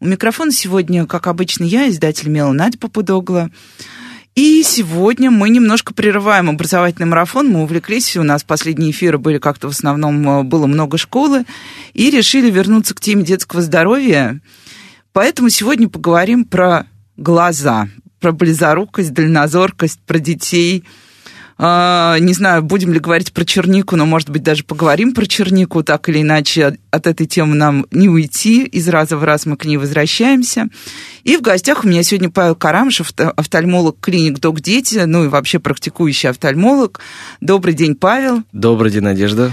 У микрофона сегодня, как обычно, я, издатель «Мела» Надя Попудогла. И сегодня мы немножко прерываем образовательный марафон. Мы увлеклись, у нас последние эфиры были как-то в основном, э, было много школы, и решили вернуться к теме детского здоровья. Поэтому сегодня поговорим про глаза, про близорукость, дальнозоркость, про детей – не знаю, будем ли говорить про чернику, но, может быть, даже поговорим про чернику, так или иначе от этой темы нам не уйти, из раза в раз мы к ней возвращаемся. И в гостях у меня сегодня Павел Карамышев, офтальмолог клиник «Док Дети», ну и вообще практикующий офтальмолог. Добрый день, Павел. Добрый день, Надежда.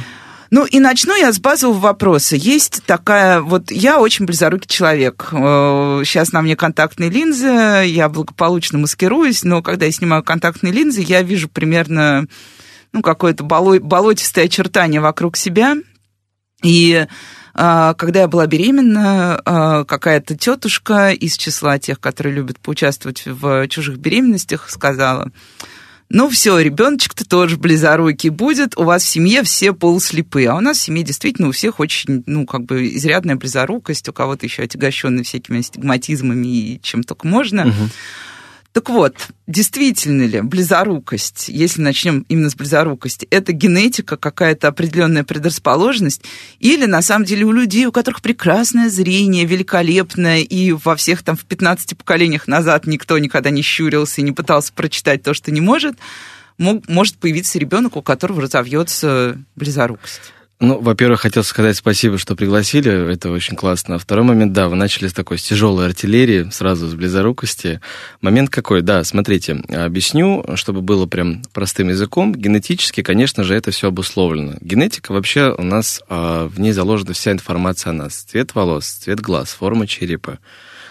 Ну и начну я с базового вопроса. Есть такая, вот я очень близорукий человек. Сейчас э, на мне контактные линзы, я благополучно маскируюсь, но когда я снимаю контактные линзы, я вижу примерно ну, какое-то болотистое очертание вокруг себя. И э, когда я была беременна, э, какая-то тетушка из числа тех, которые любят поучаствовать в чужих беременностях, сказала, ну все, ребеночек-то тоже близорукий будет, у вас в семье все полуслепые, а у нас в семье действительно у всех очень, ну, как бы изрядная близорукость, у кого-то еще отягощенный всякими астигматизмами и чем только можно. Угу. Так вот, действительно ли близорукость, если начнем именно с близорукости, это генетика, какая-то определенная предрасположенность, или на самом деле у людей, у которых прекрасное зрение, великолепное, и во всех там в 15 поколениях назад никто никогда не щурился и не пытался прочитать то, что не может, мог, может появиться ребенок, у которого разовьется близорукость? Ну, во-первых, хотел сказать спасибо, что пригласили, это очень классно. А второй момент, да, вы начали с такой с тяжелой артиллерии, сразу с близорукости. Момент какой, да, смотрите, объясню, чтобы было прям простым языком. Генетически, конечно же, это все обусловлено. Генетика вообще у нас, а, в ней заложена вся информация о нас. Цвет волос, цвет глаз, форма черепа.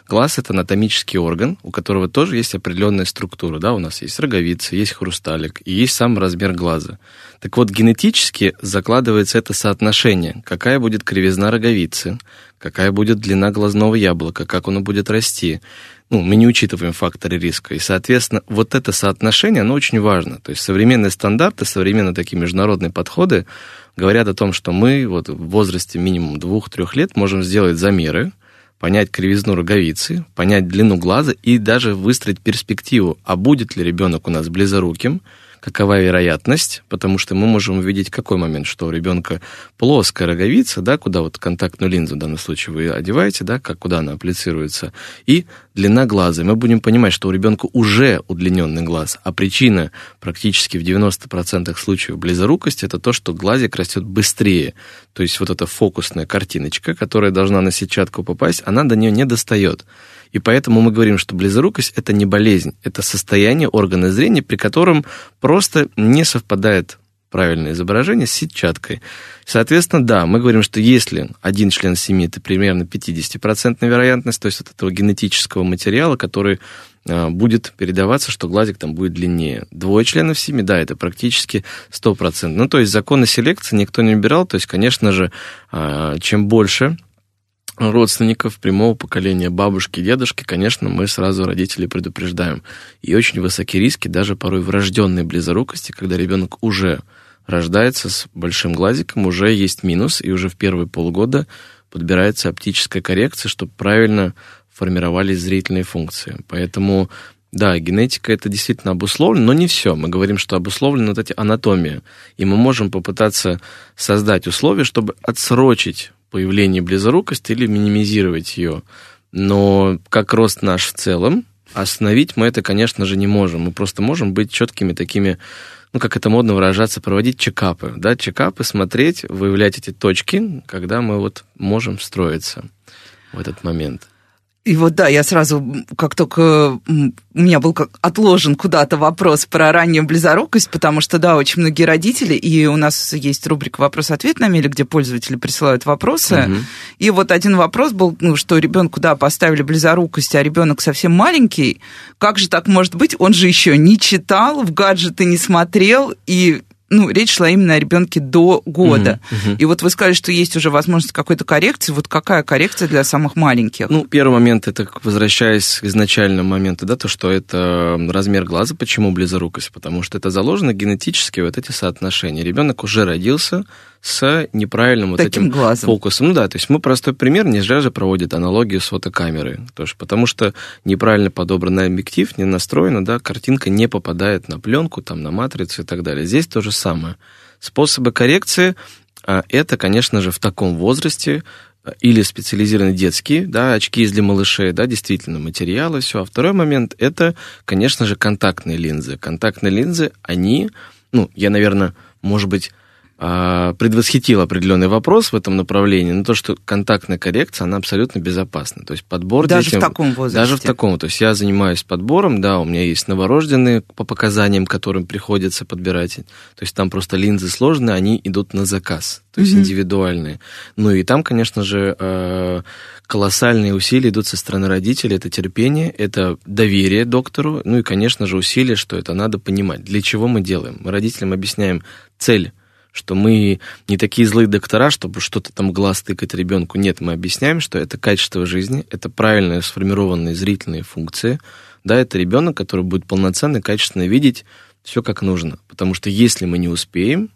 Глаз – это анатомический орган, у которого тоже есть определенная структура. Да? У нас есть роговица, есть хрусталик и есть сам размер глаза. Так вот, генетически закладывается это соотношение. Какая будет кривизна роговицы, какая будет длина глазного яблока, как оно будет расти. Ну, мы не учитываем факторы риска. И, соответственно, вот это соотношение, оно очень важно. То есть современные стандарты, современные такие международные подходы говорят о том, что мы вот в возрасте минимум двух-трех лет можем сделать замеры, понять кривизну роговицы, понять длину глаза и даже выстроить перспективу, а будет ли ребенок у нас близоруким, какова вероятность, потому что мы можем увидеть какой момент, что у ребенка плоская роговица, да, куда вот контактную линзу в данном случае вы одеваете, да, как куда она апплицируется, и длина глаза. Мы будем понимать, что у ребенка уже удлиненный глаз, а причина практически в 90% случаев близорукости это то, что глазик растет быстрее. То есть вот эта фокусная картиночка, которая должна на сетчатку попасть, она до нее не достает. И поэтому мы говорим, что близорукость – это не болезнь, это состояние органа зрения, при котором просто не совпадает правильное изображение с сетчаткой. Соответственно, да, мы говорим, что если один член семьи, это примерно 50% вероятность, то есть от этого генетического материала, который а, будет передаваться, что глазик там будет длиннее. Двое членов семьи, да, это практически 100%. Ну, то есть законы селекции никто не убирал, то есть, конечно же, а, чем больше родственников прямого поколения, бабушки, дедушки, конечно, мы сразу родителей предупреждаем. И очень высокие риски, даже порой врожденной близорукости, когда ребенок уже рождается с большим глазиком, уже есть минус, и уже в первые полгода подбирается оптическая коррекция, чтобы правильно формировались зрительные функции. Поэтому, да, генетика это действительно обусловлено, но не все. Мы говорим, что обусловлена вот эти анатомия. И мы можем попытаться создать условия, чтобы отсрочить появление близорукости или минимизировать ее. Но как рост наш в целом, остановить мы это, конечно же, не можем. Мы просто можем быть четкими такими, ну, как это модно выражаться, проводить чекапы. Да, чекапы, смотреть, выявлять эти точки, когда мы вот можем встроиться в этот момент. И вот да, я сразу, как только у меня был как отложен куда-то вопрос про раннюю близорукость, потому что, да, очень многие родители, и у нас есть рубрика «Вопрос-ответ» на меле, где пользователи присылают вопросы. Угу. И вот один вопрос был, ну, что ребенку, да, поставили близорукость, а ребенок совсем маленький. Как же так может быть? Он же еще не читал, в гаджеты не смотрел, и ну, речь шла именно о ребенке до года. Uh-huh, uh-huh. И вот вы сказали, что есть уже возможность какой-то коррекции. Вот какая коррекция для самых маленьких? Ну, первый момент, это возвращаясь к изначальному моменту, да, то, что это размер глаза. Почему близорукость? Потому что это заложено генетически вот эти соотношения. Ребенок уже родился с неправильным вот Таким этим глазом. фокусом. Ну да, то есть мы простой пример, не зря же проводит аналогию с фотокамерой. Тоже потому что неправильно подобранный объектив, не настроена, да, картинка не попадает на пленку, там, на матрицу и так далее. Здесь то же самое. Способы коррекции а, это, конечно же, в таком возрасте а, или специализированные детские, да, очки для малышей, да, действительно, материалы, все. А второй момент, это, конечно же, контактные линзы. Контактные линзы, они, ну, я, наверное, может быть, предвосхитил определенный вопрос в этом направлении, но то, что контактная коррекция, она абсолютно безопасна. То есть подбор даже детям, в таком возрасте. Даже в таком. То есть я занимаюсь подбором, да, у меня есть новорожденные по показаниям, которым приходится подбирать. То есть там просто линзы сложные, они идут на заказ, то есть mm-hmm. индивидуальные. Ну и там, конечно же, э, колоссальные усилия идут со стороны родителей. Это терпение, это доверие доктору, ну и, конечно же, усилия, что это надо понимать. Для чего мы делаем? Мы родителям объясняем цель что мы не такие злые доктора, чтобы что-то там глаз тыкать ребенку. Нет, мы объясняем, что это качество жизни, это правильно сформированные зрительные функции. Да, это ребенок, который будет полноценно, качественно видеть все как нужно. Потому что если мы не успеем,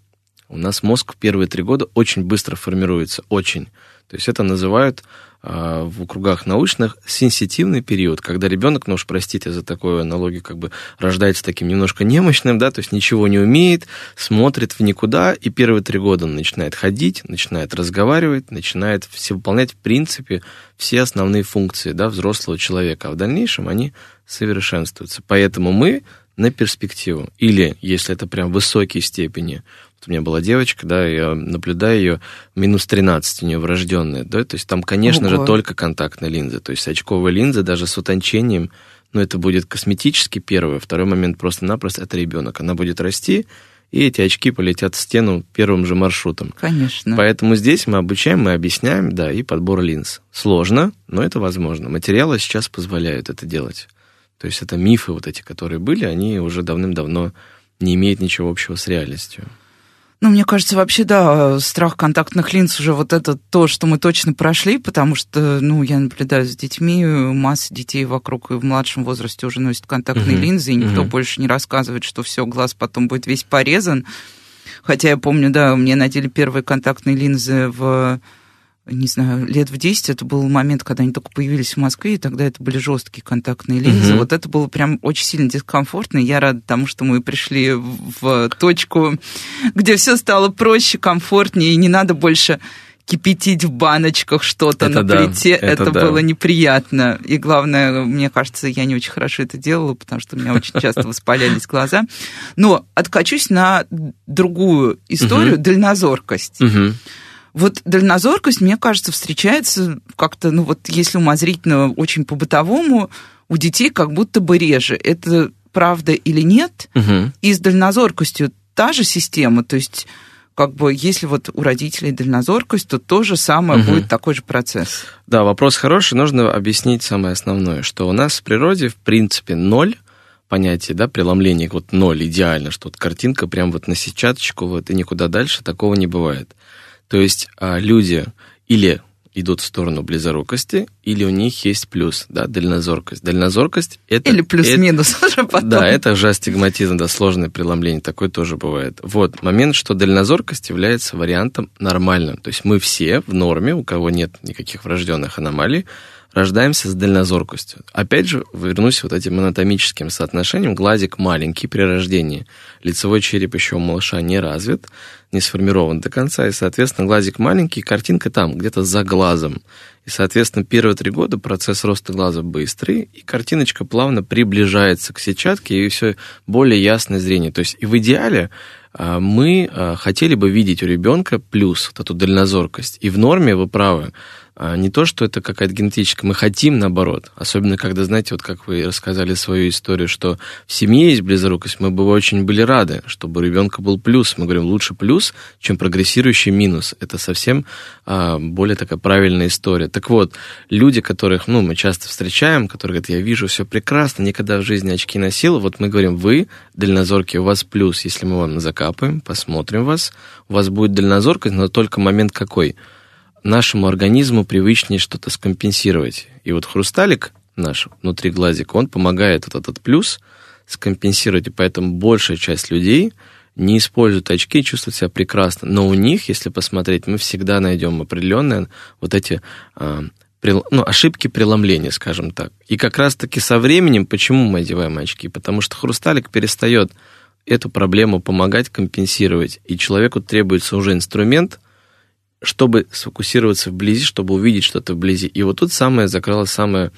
у нас мозг в первые три года очень быстро формируется, очень. То есть это называют в кругах научных сенситивный период, когда ребенок, ну уж простите за такую аналогию, как бы рождается таким немножко немощным, да, то есть ничего не умеет, смотрит в никуда, и первые три года он начинает ходить, начинает разговаривать, начинает все, выполнять в принципе все основные функции, да, взрослого человека, а в дальнейшем они совершенствуются. Поэтому мы на перспективу, или если это прям высокие степени у меня была девочка, да, я наблюдаю ее, минус 13 у нее врожденная, да, то есть там, конечно Ого. же, только контактная линза, то есть очковая линза даже с утончением, но это будет косметически первое, второй момент просто-напросто это ребенок, она будет расти, и эти очки полетят в стену первым же маршрутом. Конечно. Поэтому здесь мы обучаем, мы объясняем, да, и подбор линз. Сложно, но это возможно. Материалы сейчас позволяют это делать. То есть это мифы вот эти, которые были, они уже давным-давно не имеют ничего общего с реальностью. Ну, мне кажется, вообще, да, страх контактных линз уже вот это то, что мы точно прошли, потому что, ну, я наблюдаю за детьми, масса детей вокруг и в младшем возрасте уже носят контактные uh-huh. линзы, и никто uh-huh. больше не рассказывает, что все, глаз потом будет весь порезан. Хотя я помню, да, мне надели первые контактные линзы в не знаю, лет в 10 это был момент, когда они только появились в Москве, и тогда это были жесткие контактные линзы. Угу. Вот это было прям очень сильно дискомфортно. И я рада тому, что мы пришли в точку, где все стало проще, комфортнее, и не надо больше кипятить в баночках что-то это на да, плите, это, это да. было неприятно. И главное, мне кажется, я не очень хорошо это делала, потому что у меня очень часто воспалялись глаза. Но откачусь на другую историю, дальнозоркость. Вот дальнозоркость, мне кажется, встречается как-то, ну вот если умозрительно, очень по-бытовому, у детей как будто бы реже. Это правда или нет? Угу. И с дальнозоркостью та же система, то есть как бы если вот у родителей дальнозоркость, то то же самое угу. будет такой же процесс. Да, вопрос хороший, нужно объяснить самое основное, что у нас в природе в принципе ноль понятие, да, преломления, вот ноль идеально, что вот картинка прям вот на сетчаточку, вот и никуда дальше, такого не бывает. То есть а, люди или идут в сторону близорукости, или у них есть плюс, да, дальнозоркость. Дальнозоркость это... Или плюс-минус уже потом. Да, это же астигматизм, да, сложное преломление, такое тоже бывает. Вот, момент, что дальнозоркость является вариантом нормальным. То есть мы все в норме, у кого нет никаких врожденных аномалий, рождаемся с дальнозоркостью. Опять же, вернусь вот этим анатомическим соотношением. Глазик маленький при рождении, лицевой череп еще у малыша не развит, не сформирован до конца, и, соответственно, глазик маленький, картинка там, где-то за глазом. И, соответственно, первые три года процесс роста глаза быстрый, и картиночка плавно приближается к сетчатке, и все более ясное зрение. То есть и в идеале а, мы а, хотели бы видеть у ребенка плюс вот эту дальнозоркость. И в норме, вы правы, не то, что это какая-то генетическая, мы хотим наоборот. Особенно, когда, знаете, вот как вы рассказали свою историю, что в семье есть близорукость, мы бы очень были рады, чтобы у ребенка был плюс. Мы говорим, лучше плюс, чем прогрессирующий минус. Это совсем а, более такая правильная история. Так вот, люди, которых, ну, мы часто встречаем, которые говорят, я вижу все прекрасно, никогда в жизни очки носил, вот мы говорим, вы, дальнозоркие, у вас плюс, если мы вам закапаем, посмотрим вас, у вас будет дальнозоркость, но только момент какой – нашему организму привычнее что-то скомпенсировать. И вот хрусталик наш внутри глазика, он помогает вот этот плюс скомпенсировать, и поэтому большая часть людей не используют очки, чувствуют себя прекрасно. Но у них, если посмотреть, мы всегда найдем определенные вот эти а, ну, ошибки преломления, скажем так. И как раз-таки со временем, почему мы одеваем очки? Потому что хрусталик перестает эту проблему помогать компенсировать, и человеку требуется уже инструмент – чтобы сфокусироваться вблизи, чтобы увидеть что-то вблизи. И вот тут самая закралась самая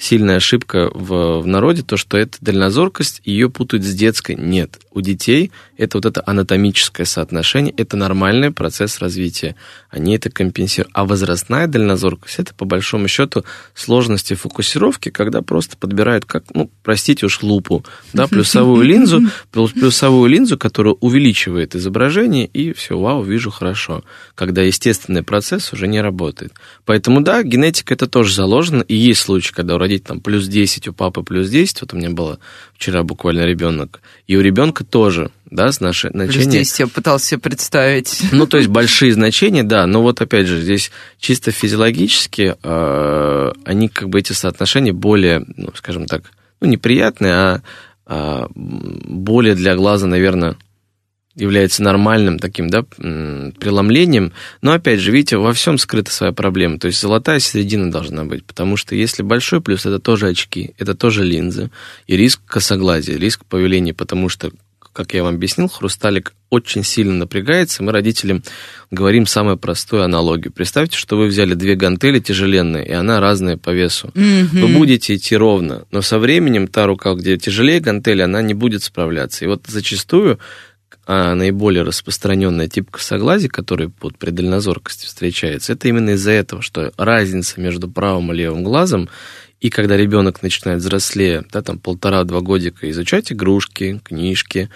сильная ошибка в, в народе, то, что это дальнозоркость, ее путают с детской. Нет. У детей это вот это анатомическое соотношение, это нормальный процесс развития. Они это компенсируют. А возрастная дальнозоркость, это по большому счету сложности фокусировки, когда просто подбирают, как, ну, простите уж, лупу, да, плюсовую линзу, плюсовую линзу, которая увеличивает изображение, и все, вау, вижу хорошо. Когда естественный процесс уже не работает. Поэтому, да, генетика это тоже заложено, и есть случаи, когда у родителей там плюс 10, у папы плюс 10, вот у меня было вчера буквально ребенок, и у ребенка тоже, да, с нашей значения. Плюс 10 я пытался себе представить. Ну, то есть большие значения, да, но вот опять же, здесь чисто физиологически э, они как бы эти соотношения более, ну, скажем так, ну, неприятные, а, а более для глаза, наверное, является нормальным таким, да, преломлением. Но, опять же, видите, во всем скрыта своя проблема. То есть золотая середина должна быть, потому что если большой плюс, это тоже очки, это тоже линзы, и риск косоглазия, риск появления, потому что как я вам объяснил, хрусталик очень сильно напрягается. Мы родителям говорим самую простую аналогию. Представьте, что вы взяли две гантели тяжеленные, и она разная по весу. Mm-hmm. Вы будете идти ровно, но со временем та рука, где тяжелее гантели, она не будет справляться. И вот зачастую а наиболее распространенная тип косоглазия, который под при дальнозоркости встречается, это именно из-за этого, что разница между правым и левым глазом, и когда ребенок начинает взрослее, да, там полтора-два годика изучать игрушки, книжки,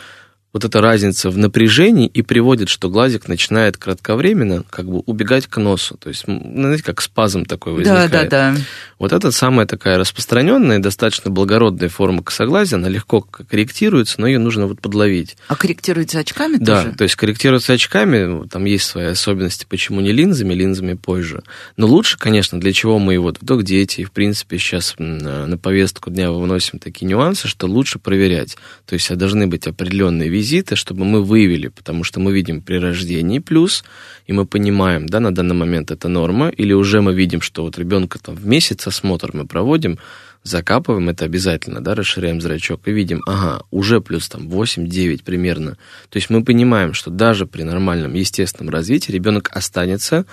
вот эта разница в напряжении и приводит, что глазик начинает кратковременно как бы убегать к носу. То есть, ну, знаете, как спазм такой возникает. Да, да, да. Вот это самая такая распространенная, достаточно благородная форма косоглазия. Она легко корректируется, но ее нужно вот подловить. А корректируется очками да, тоже? Да, то есть корректируется очками. Там есть свои особенности, почему не линзами, линзами позже. Но лучше, конечно, для чего мы вот в док-дети и, в принципе, сейчас на повестку дня выносим такие нюансы, что лучше проверять. То есть должны быть определенные визиты, реквизиты, чтобы мы выявили, потому что мы видим при рождении плюс, и мы понимаем, да, на данный момент это норма, или уже мы видим, что вот ребенка там в месяц осмотр мы проводим, закапываем это обязательно, да, расширяем зрачок и видим, ага, уже плюс там 8-9 примерно. То есть мы понимаем, что даже при нормальном естественном развитии ребенок останется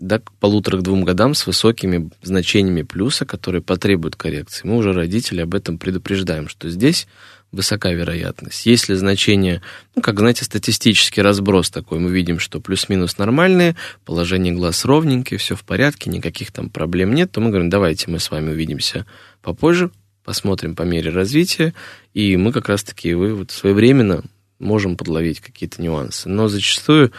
да, к полутора к двум годам с высокими значениями плюса, которые потребуют коррекции. Мы уже родители об этом предупреждаем, что здесь высока вероятность. Если значение, ну, как, знаете, статистический разброс такой, мы видим, что плюс-минус нормальные, положение глаз ровненькие, все в порядке, никаких там проблем нет, то мы говорим, давайте мы с вами увидимся попозже, посмотрим по мере развития, и мы как раз-таки вы вот своевременно можем подловить какие-то нюансы. Но зачастую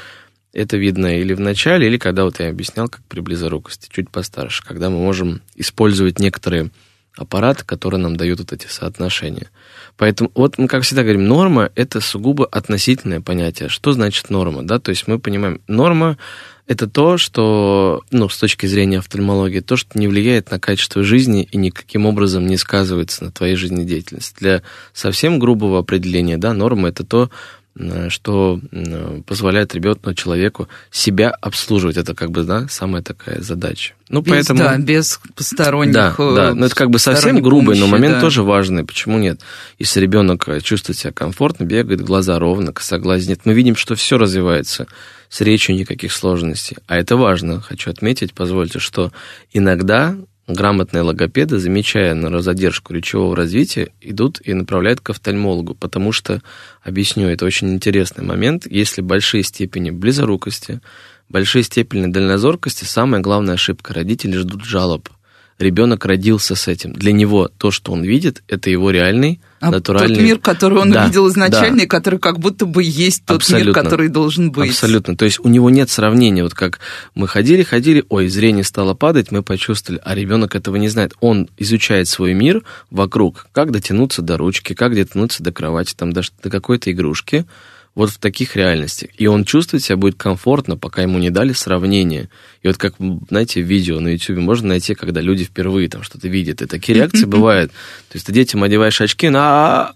это видно или в начале, или когда вот я объяснял, как при близорукости, чуть постарше, когда мы можем использовать некоторые аппараты, которые нам дают вот эти соотношения. Поэтому вот мы, как всегда говорим, норма – это сугубо относительное понятие. Что значит норма? Да? То есть мы понимаем, норма – это то, что, ну, с точки зрения офтальмологии, то, что не влияет на качество жизни и никаким образом не сказывается на твоей жизнедеятельности. Для совсем грубого определения, да, норма – это то, что э, позволяет ребенку, человеку себя обслуживать. Это как бы, да, самая такая задача. Ну, без, поэтому... Да, без посторонних... Да, да, но это как бы совсем грубый, помощи, но момент да. тоже важный. Почему нет? Если ребенок чувствует себя комфортно, бегает, глаза ровно, косоглазие нет, мы видим, что все развивается с речью никаких сложностей. А это важно, хочу отметить, позвольте, что иногда грамотные логопеды, замечая на задержку речевого развития, идут и направляют к офтальмологу, потому что, объясню, это очень интересный момент, если большие степени близорукости, большой степени дальнозоркости самая главная ошибка. Родители ждут жалоб. Ребенок родился с этим. Для него то, что он видит, это его реальный, натуральный... Тот мир, который он да, увидел изначально, да. и который как будто бы есть тот Абсолютно. мир, который должен быть. Абсолютно. То есть у него нет сравнения. Вот как мы ходили, ходили, ой, зрение стало падать, мы почувствовали, а ребенок этого не знает. Он изучает свой мир вокруг, как дотянуться до ручки, как дотянуться до кровати, там, до, до какой-то игрушки вот в таких реальностях. И он чувствует себя будет комфортно, пока ему не дали сравнение. И вот как, знаете, видео на YouTube можно найти, когда люди впервые там что-то видят. И такие реакции бывают. То есть ты детям одеваешь очки на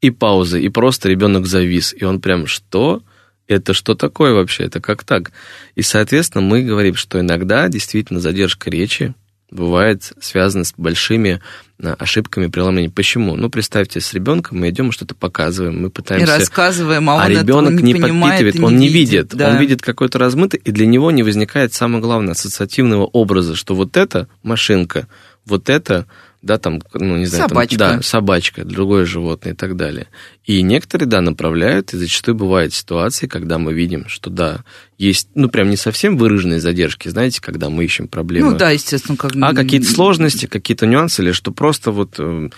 и паузы, и просто ребенок завис. И он прям, что? Это что такое вообще? Это как так? И, соответственно, мы говорим, что иногда действительно задержка речи, бывает связано с большими э, ошибками преломления. Почему? Ну, представьте, с ребенком мы идем, что-то показываем, мы пытаемся... И рассказываем, а, а ребенок не, не подпитывает, он не видит. Да. Он видит какой-то размытый, и для него не возникает самое главное ассоциативного образа, что вот это машинка, вот это да, там, ну, не знаю, собачка. Там, да, собачка, другое животное и так далее. И некоторые, да, направляют, и зачастую бывают ситуации, когда мы видим, что, да, есть, ну, прям не совсем выраженные задержки, знаете, когда мы ищем проблемы. Ну, да, естественно, как... А какие-то сложности, какие-то нюансы, или что просто вот э,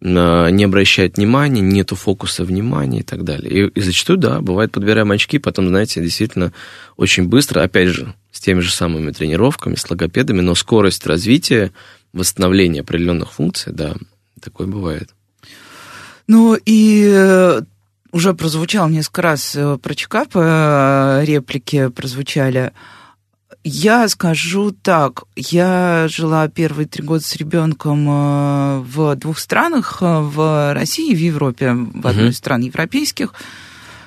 не обращает внимания, нету фокуса внимания и так далее. И, и зачастую, да, бывает, подбираем очки, потом, знаете, действительно очень быстро, опять же, с теми же самыми тренировками, с логопедами, но скорость развития восстановления определенных функций, да, такое бывает. Ну и э, уже прозвучал несколько раз э, про чекап, э, реплики прозвучали. Я скажу так, я жила первые три года с ребенком в двух странах, в России и в Европе, в одной из стран европейских.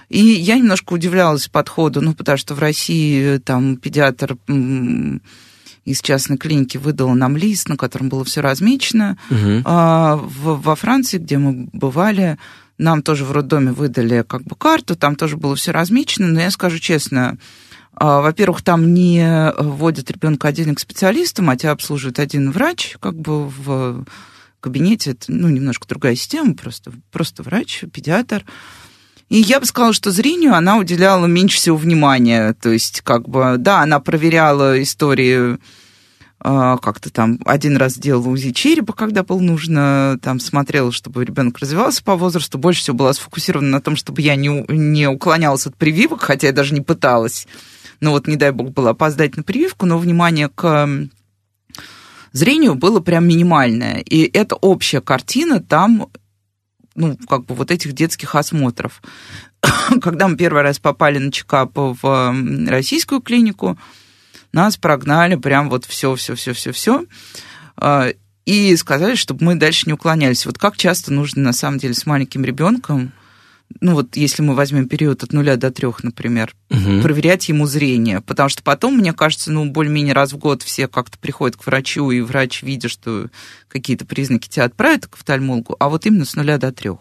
И я немножко удивлялась подходу, ну, потому что в России там педиатр из частной клиники выдала нам лист, на котором было все размечено. Угу. А, в, во Франции, где мы бывали, нам тоже в роддоме выдали как бы карту, там тоже было все размечено, но я скажу честно, а, во-первых, там не вводят ребенка отдельно к специалистам, а тебя обслуживает один врач, как бы в кабинете, это, ну, немножко другая система, просто, просто врач, педиатр. И я бы сказала, что зрению она уделяла меньше всего внимания. То есть, как бы, да, она проверяла истории а, как-то там один раз делала УЗИ черепа, когда было нужно, там смотрела, чтобы ребенок развивался по возрасту, больше всего была сфокусирована на том, чтобы я не, не уклонялась от прививок, хотя я даже не пыталась. Ну вот, не дай бог, было опоздать на прививку, но внимание к зрению было прям минимальное. И эта общая картина там ну, как бы вот этих детских осмотров. Когда мы первый раз попали на чекап в российскую клинику, нас прогнали прям вот все, все, все, все, все. И сказали, чтобы мы дальше не уклонялись. Вот как часто нужно, на самом деле, с маленьким ребенком ну вот если мы возьмем период от нуля до трех, например, угу. проверять ему зрение, потому что потом, мне кажется, ну более-менее раз в год все как-то приходят к врачу, и врач, видя, что какие-то признаки тебя отправят к офтальмологу, а вот именно с нуля до трех.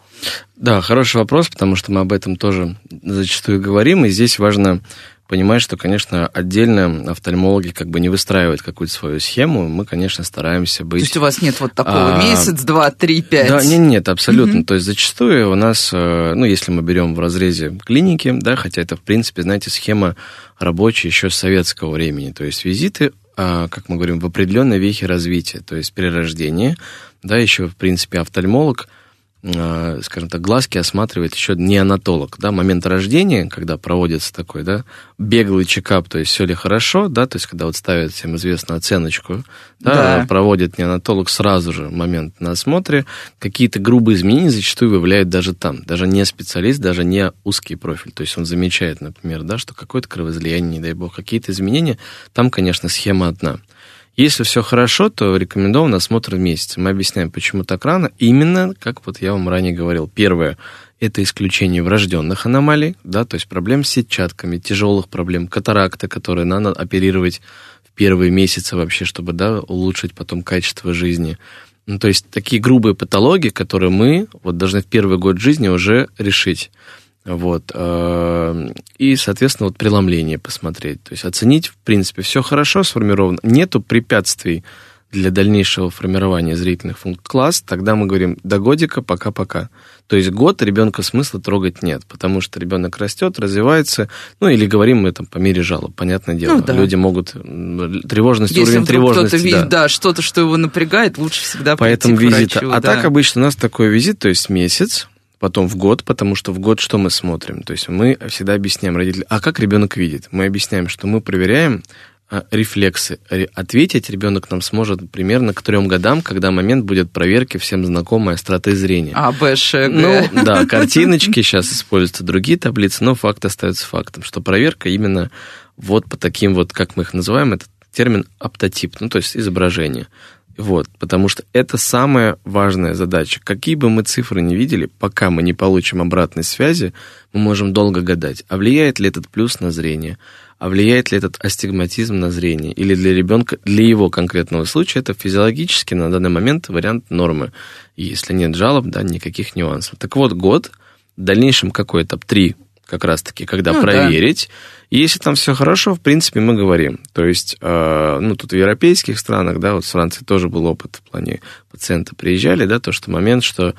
Да, хороший вопрос, потому что мы об этом тоже зачастую говорим, и здесь важно понимать, что, конечно, отдельно офтальмологи как бы не выстраивают какую-то свою схему. Мы, конечно, стараемся быть... То есть у вас нет вот такого а, месяц, два, три, пять? Да, нет, нет, абсолютно. Mm-hmm. То есть зачастую у нас, э, ну, если мы берем в разрезе клиники, да, хотя это, в принципе, знаете, схема рабочая еще с советского времени. То есть визиты а, как мы говорим, в определенной вехе развития, то есть при рождении, да, еще, в принципе, офтальмолог – скажем так, глазки осматривает еще неонатолог, да, момент рождения, когда проводится такой, да, беглый чекап, то есть все ли хорошо, да, то есть когда вот ставят всем известную оценочку, да, да. проводит неонатолог сразу же момент на осмотре, какие-то грубые изменения зачастую выявляют даже там, даже не специалист, даже не узкий профиль, то есть он замечает, например, да, что какое-то кровоизлияние, не дай бог, какие-то изменения, там, конечно, схема одна – если все хорошо, то рекомендован осмотр в месяц. Мы объясняем, почему так рано. Именно, как вот я вам ранее говорил, первое – это исключение врожденных аномалий, да, то есть проблем с сетчатками, тяжелых проблем, катаракта, которые надо оперировать в первые месяцы вообще, чтобы, да, улучшить потом качество жизни. Ну, то есть такие грубые патологии, которые мы вот должны в первый год жизни уже решить. Вот. Э, и, соответственно, вот преломление посмотреть. То есть оценить, в принципе, все хорошо сформировано. Нету препятствий для дальнейшего формирования зрительных функций класс, тогда мы говорим до годика пока-пока. То есть год ребенка смысла трогать нет, потому что ребенок растет, развивается, ну или говорим мы там по мере жалоб, понятное дело. Ну, да. Люди могут тревожность, Если уровень тревожности. Видит, да, да что-то, что его напрягает, лучше всегда Поэтому визит. врачу. А да. так обычно у нас такой визит, то есть месяц, потом в год, потому что в год что мы смотрим? То есть мы всегда объясняем родителям, а как ребенок видит? Мы объясняем, что мы проверяем а, рефлексы. Ответить ребенок нам сможет примерно к трем годам, когда момент будет проверки всем знакомой остроты зрения. А, Б, Ш, Г. Ну, да, картиночки, сейчас используются другие таблицы, но факт остается фактом, что проверка именно вот по таким вот, как мы их называем, это термин оптотип, ну, то есть изображение. Вот, потому что это самая важная задача. Какие бы мы цифры не видели, пока мы не получим обратной связи, мы можем долго гадать, а влияет ли этот плюс на зрение, а влияет ли этот астигматизм на зрение, или для ребенка, для его конкретного случая, это физиологически на данный момент вариант нормы. Если нет жалоб, да, никаких нюансов. Так вот, год, в дальнейшем какой этап? Три как раз-таки, когда ну, проверить. Да. И если там все хорошо, в принципе, мы говорим. То есть, э, ну, тут в европейских странах, да, вот в Франции тоже был опыт в плане пациента приезжали, да, то, что момент, что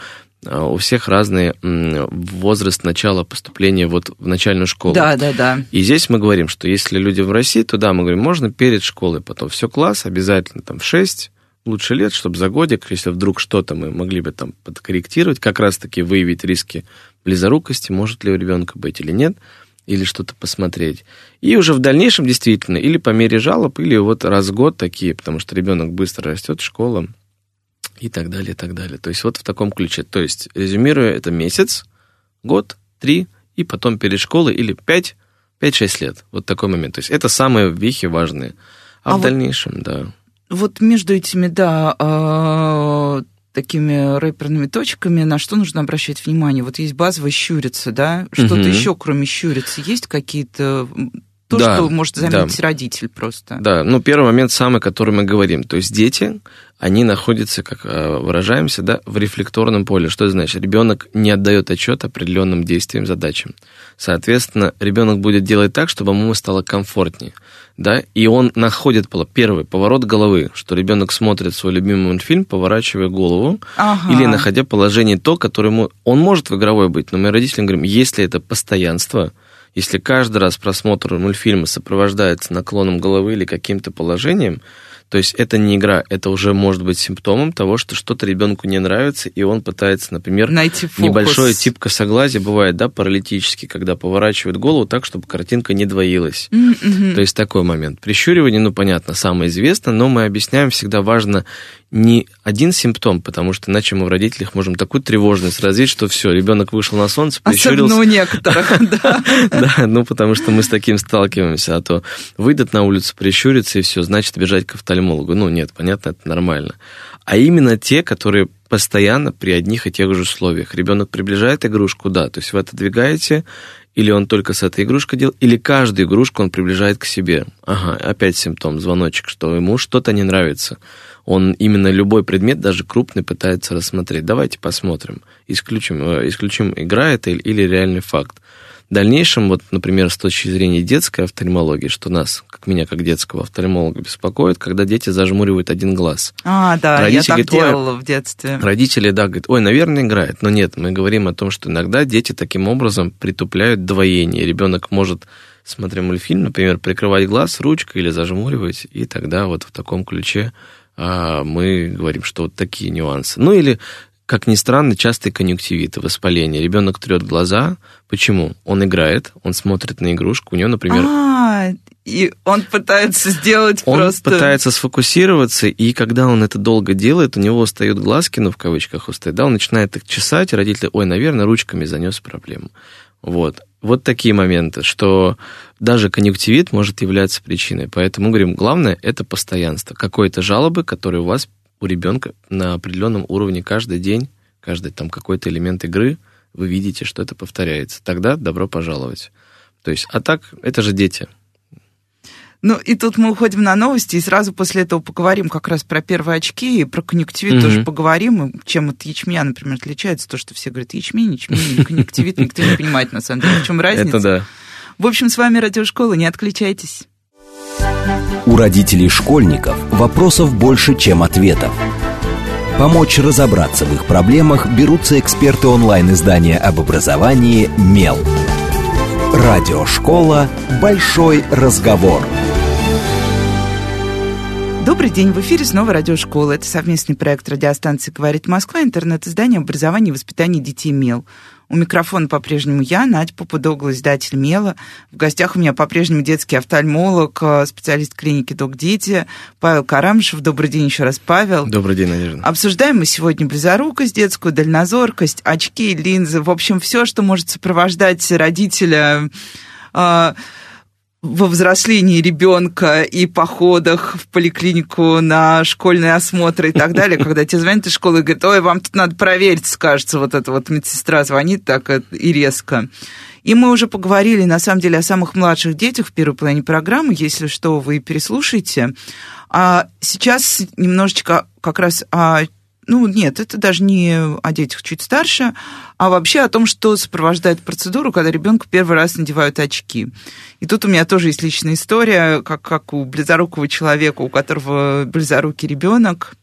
э, у всех разный возраст начала поступления вот в начальную школу. Да, да, да. И здесь мы говорим, что если люди в России, то да, мы говорим, можно перед школой, потом все класс, обязательно там в 6, лучше лет, чтобы за годик, если вдруг что-то мы могли бы там подкорректировать, как раз-таки выявить риски близорукости, может ли у ребенка быть или нет, или что-то посмотреть. И уже в дальнейшем действительно, или по мере жалоб, или вот раз в год такие, потому что ребенок быстро растет, школа и так далее, и так далее. То есть вот в таком ключе. То есть, резюмируя, это месяц, год, три, и потом перед школой или пять, пять-шесть лет. Вот такой момент. То есть это самые вехи важные. А, а в вот, дальнейшем, да. Вот между этими, да, а, такими рэперными точками, на что нужно обращать внимание? Вот есть базовая щурица, да? Что-то угу. еще, кроме щурицы, есть какие-то то, да, что может заметить да. родитель просто. Да, ну первый момент самый, который мы говорим. То есть дети, они находятся, как э, выражаемся, да, в рефлекторном поле. Что это значит? Ребенок не отдает отчет определенным действиям, задачам. Соответственно, ребенок будет делать так, чтобы ему стало комфортнее. Да, и он находит первый поворот головы, что ребенок смотрит свой любимый мультфильм, поворачивая голову, ага. или находя положение то, которое ему... Он может в игровой быть, но мы родителям говорим, если это постоянство, если каждый раз просмотр мультфильма сопровождается наклоном головы или каким-то положением, то есть это не игра, это уже может быть симптомом того, что что-то ребенку не нравится, и он пытается, например, найти фокус. небольшой тип косоглазия бывает, да, паралитический, когда поворачивает голову так, чтобы картинка не двоилась. Mm-hmm. То есть такой момент. Прищуривание, ну понятно, самое известное, но мы объясняем, всегда важно не один симптом, потому что иначе мы в родителях можем такую тревожность развить, что все, ребенок вышел на солнце, прищурился. Особенно у некоторых, да. Да, ну потому что мы с таким сталкиваемся, а то выйдет на улицу, прищурится и все, значит бежать к офтальмологу. Ну нет, понятно, это нормально. А именно те, которые постоянно при одних и тех же условиях. Ребенок приближает игрушку, да, то есть вы отодвигаете, или он только с этой игрушкой делает, или каждую игрушку он приближает к себе. Ага, опять симптом, звоночек, что ему что-то не нравится он именно любой предмет, даже крупный, пытается рассмотреть. Давайте посмотрим, исключим, э, исключим игра это или реальный факт. В дальнейшем, вот, например, с точки зрения детской офтальмологии, что нас, как меня, как детского офтальмолога, беспокоит, когда дети зажмуривают один глаз. А, да, Родители я так говорят, делала в детстве. Родители, да, говорят, ой, наверное, играет. Но нет, мы говорим о том, что иногда дети таким образом притупляют двоение. Ребенок может смотря мультфильм, например, прикрывать глаз ручкой или зажмуривать, и тогда вот в таком ключе а мы говорим, что вот такие нюансы. Ну или, как ни странно, частые конъюнктивиты, воспаление. Ребенок трет глаза. Почему? Он играет, он смотрит на игрушку, у него, например... А, и он пытается сделать он просто... Он пытается сфокусироваться, и когда он это долго делает, у него устают глазки, ну, в кавычках устают, да, он начинает их чесать, и родители, ой, наверное, ручками занес проблему. Вот. Вот такие моменты, что даже конъюнктивит может являться причиной. Поэтому, говорим, главное – это постоянство. Какой-то жалобы, которые у вас, у ребенка на определенном уровне каждый день, каждый там какой-то элемент игры, вы видите, что это повторяется. Тогда добро пожаловать. То есть, а так, это же дети. Ну, и тут мы уходим на новости, и сразу после этого поговорим как раз про первые очки, и про конъюнктивит mm-hmm. тоже поговорим, и чем от ячменя, например, отличается то, что все говорят ячмень, ячмень, конъюнктивит, никто не понимает, на самом деле, в чем разница. Это да. В общем, с вами Радиошкола, не отключайтесь. У родителей школьников вопросов больше, чем ответов. Помочь разобраться в их проблемах берутся эксперты онлайн-издания об образовании «Мел». Радиошкола «Большой разговор». Добрый день, в эфире снова радиошкола. Это совместный проект радиостанции «Говорит Москва», интернет-издание образования и воспитания детей «Мел». У микрофона по-прежнему я, Надя Попудогла, издатель «Мела». В гостях у меня по-прежнему детский офтальмолог, э, специалист клиники «Док Дети» Павел Карамышев. Добрый день еще раз, Павел. Добрый день, Надежда. Обсуждаем мы сегодня близорукость детскую, дальнозоркость, очки, линзы. В общем, все, что может сопровождать родителя э, во взрослении ребенка и походах в поликлинику на школьные осмотры и так далее, когда тебе звонят из школы и говорят, ой, вам тут надо проверить, скажется, вот эта вот медсестра звонит так и резко. И мы уже поговорили, на самом деле, о самых младших детях в первой половине программы. Если что, вы переслушайте. А сейчас немножечко как раз о ну, нет, это даже не о детях чуть старше, а вообще о том, что сопровождает процедуру, когда ребенку первый раз надевают очки. И тут у меня тоже есть личная история, как, как у близорукого человека, у которого близорукий ребенок,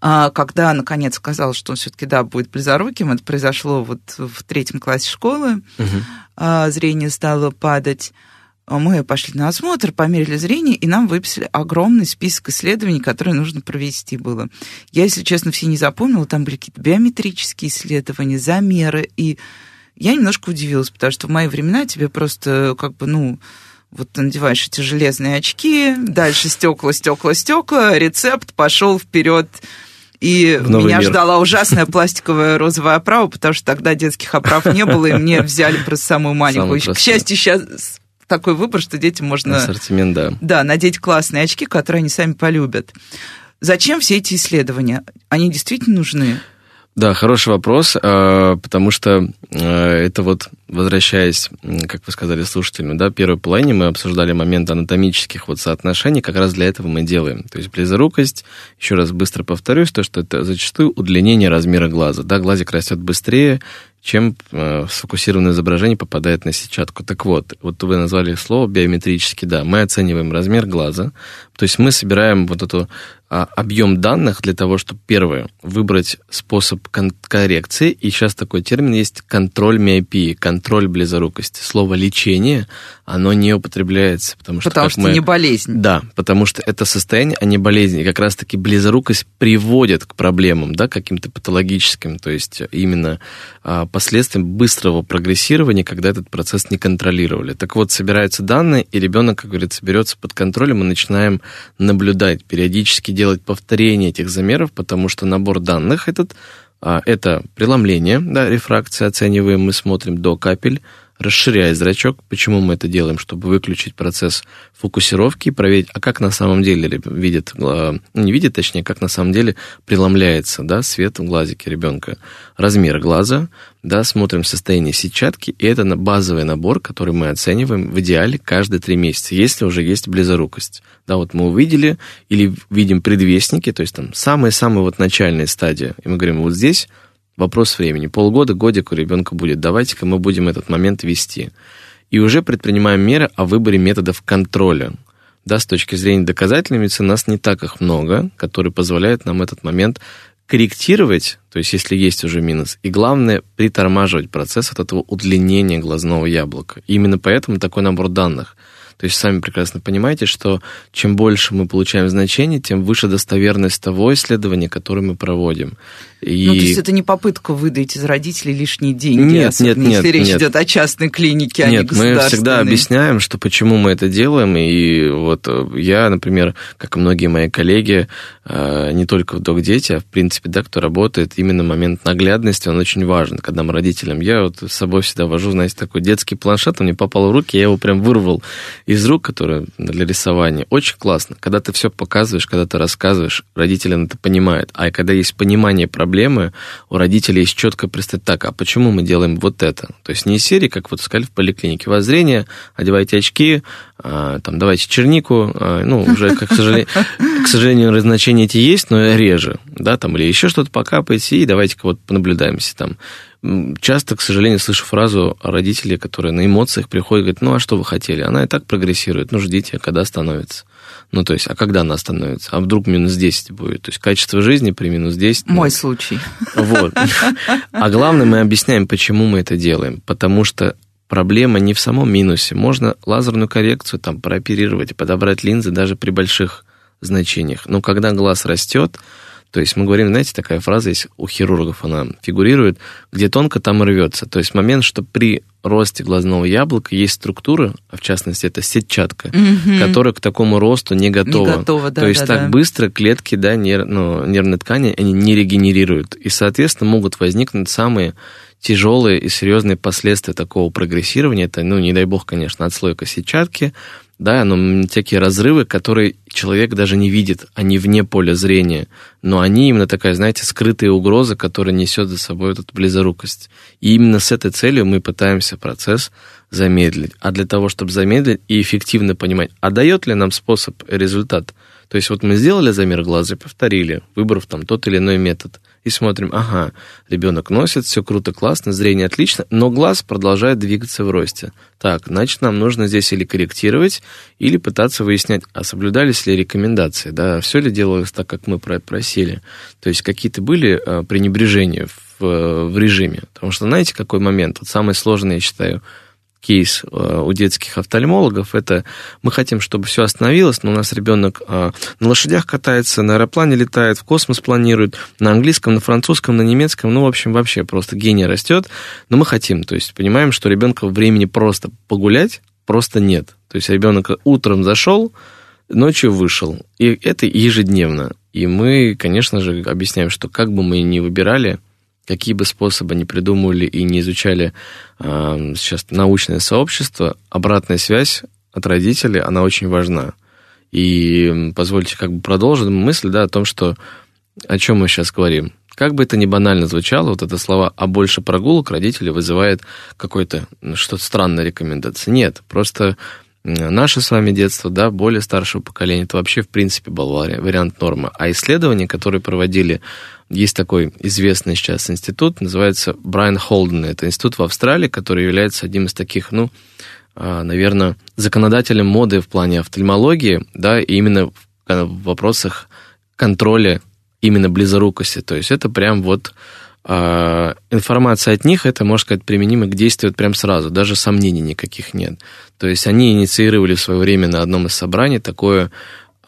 а, когда наконец сказал, что он все-таки да будет близоруким, это произошло вот в третьем классе школы, угу. зрение стало падать. А мы пошли на осмотр, померили зрение, и нам выписали огромный список исследований, которые нужно провести было. Я, если честно, все не запомнила, там были какие-то биометрические исследования, замеры, и я немножко удивилась, потому что в мои времена тебе просто как бы, ну, вот ты надеваешь эти железные очки, дальше стекла, стекла, стекла, рецепт пошел вперед. И меня мир. ждала ужасная пластиковая розовая оправа, потому что тогда детских оправ не было, и мне взяли просто самую маленькую. Самую К счастью, сейчас такой выбор, что детям можно... Ассортимент, да. Да, надеть классные очки, которые они сами полюбят. Зачем все эти исследования? Они действительно нужны? Да, хороший вопрос, а, потому что а, это вот, возвращаясь, как вы сказали слушателям, да, первой половине мы обсуждали момент анатомических вот соотношений, как раз для этого мы делаем. То есть близорукость, еще раз быстро повторюсь, то, что это зачастую удлинение размера глаза. Да, глазик растет быстрее, чем э, сфокусированное изображение попадает на сетчатку. Так вот, вот вы назвали слово биометрически, да, мы оцениваем размер глаза, то есть мы собираем вот эту а, объем данных для того, чтобы, первое, выбрать способ коррекции, и сейчас такой термин есть контроль миопии, контроль близорукости. Слово «лечение», оно не употребляется, потому что... Потому что мы... не болезнь. Да, потому что это состояние, а не болезнь. И как раз-таки близорукость приводит к проблемам, да, каким-то патологическим, то есть именно а, последствиям быстрого прогрессирования, когда этот процесс не контролировали. Так вот, собираются данные, и ребенок, как говорится, берется под контроль, и мы начинаем наблюдать, периодически делать повторение этих замеров, потому что набор данных этот, а, это преломление, да, рефракция оцениваем, мы смотрим до капель, расширяя зрачок. Почему мы это делаем? Чтобы выключить процесс фокусировки и проверить, а как на самом деле видит, не видит, точнее, как на самом деле преломляется да, свет в глазике ребенка. Размер глаза, да, смотрим состояние сетчатки, и это базовый набор, который мы оцениваем в идеале каждые три месяца, если уже есть близорукость. Да, вот мы увидели или видим предвестники, то есть там самые-самые вот начальные стадии, и мы говорим, вот здесь Вопрос времени. Полгода, годик у ребенка будет. Давайте-ка мы будем этот момент вести. И уже предпринимаем меры о выборе методов контроля. Да, с точки зрения доказательной медицины, нас не так их много, которые позволяют нам этот момент корректировать, то есть если есть уже минус, и главное, притормаживать процесс от этого удлинения глазного яблока. И именно поэтому такой набор данных. То есть сами прекрасно понимаете, что чем больше мы получаем значений, тем выше достоверность того исследования, которое мы проводим. И... Ну, то есть это не попытка выдать из родителей лишние деньги, нет, нет, нет, если речь нет. идет о частной клинике, а нет, не государственной. мы всегда объясняем, что почему мы это делаем, и вот э, я, например, как и многие мои коллеги, э, не только в док-дети, а в принципе, да, кто работает, именно момент наглядности, он очень важен, когда мы родителям, я вот с собой всегда вожу, знаете, такой детский планшет, он мне попал в руки, я его прям вырвал из рук, который для рисования. Очень классно, когда ты все показываешь, когда ты рассказываешь, родители это понимают, а когда есть понимание проблемы, у родителей есть четко представить, так, а почему мы делаем вот это? То есть не из серии, как вот сказали в поликлинике, у вас зрение, одевайте очки, а, там, давайте чернику, а, ну, уже, к сожалению, к сожалению, назначения эти есть, но реже, да, там, или еще что-то покапайте, и давайте-ка вот понаблюдаемся там. Часто, к сожалению, слышу фразу родителей, которые на эмоциях приходят, говорят, ну, а что вы хотели? Она и так прогрессирует, ну, ждите, когда становится. Ну, то есть, а когда она становится? А вдруг минус 10 будет? То есть, качество жизни при минус 10... Мой ну, случай. Вот. А главное, мы объясняем, почему мы это делаем. Потому что проблема не в самом минусе. Можно лазерную коррекцию там прооперировать, подобрать линзы даже при больших значениях. Но когда глаз растет, то есть мы говорим, знаете, такая фраза есть у хирургов, она фигурирует, где тонко, там и рвется. То есть момент, что при росте глазного яблока есть структура, а в частности это сетчатка, угу. которая к такому росту не готова. Не готова да, То есть да, так да. быстро клетки да, нер, ну, нервной ткани они не регенерируют. И, соответственно, могут возникнуть самые тяжелые и серьезные последствия такого прогрессирования. Это, ну, не дай бог, конечно, отслойка сетчатки, да, но всякие разрывы, которые человек даже не видит, они вне поля зрения, но они именно такая, знаете, скрытая угроза, которая несет за собой эту близорукость. И именно с этой целью мы пытаемся процесс замедлить. А для того, чтобы замедлить и эффективно понимать, а дает ли нам способ результат, то есть вот мы сделали замер глаза повторили, выбрав там тот или иной метод – и смотрим, ага, ребенок носит, все круто, классно, зрение отлично, но глаз продолжает двигаться в росте. Так, значит, нам нужно здесь или корректировать, или пытаться выяснять, а соблюдались ли рекомендации, да, все ли делалось так, как мы просили. То есть какие-то были а, пренебрежения в, в режиме. Потому что знаете, какой момент? Вот самый сложный, я считаю, кейс э, у детских офтальмологов, это мы хотим, чтобы все остановилось, но у нас ребенок э, на лошадях катается, на аэроплане летает, в космос планирует, на английском, на французском, на немецком, ну, в общем, вообще просто гений растет, но мы хотим, то есть понимаем, что ребенка времени просто погулять просто нет. То есть ребенок утром зашел, ночью вышел, и это ежедневно. И мы, конечно же, объясняем, что как бы мы ни выбирали, какие бы способы ни придумывали и не изучали э, сейчас научное сообщество, обратная связь от родителей, она очень важна. И позвольте как бы продолжить мысль да, о том, что о чем мы сейчас говорим. Как бы это ни банально звучало, вот это слова «а больше прогулок» родители вызывает какой-то что-то странная рекомендация. Нет, просто наше с вами детство, да, более старшего поколения, это вообще, в принципе, был вариант нормы. А исследования, которые проводили, есть такой известный сейчас институт, называется Брайан Холден. Это институт в Австралии, который является одним из таких, ну, а, наверное, законодателем моды в плане офтальмологии, да, и именно в вопросах контроля именно близорукости. То есть это прям вот а информация от них, это, можно сказать, применимо к действию прям сразу, даже сомнений никаких нет. То есть они инициировали в свое время на одном из собраний такое а,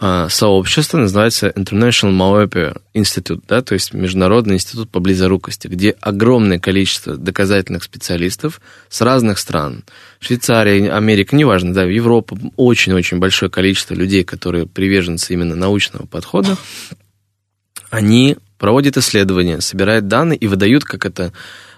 сообщество, называется International Myopia Institute, да, то есть Международный институт по близорукости, где огромное количество доказательных специалистов с разных стран. Швейцария, Америка, неважно, да, Европа, очень-очень большое количество людей, которые приверженцы именно научного подхода, они проводит исследования, собирает данные и выдают, как это,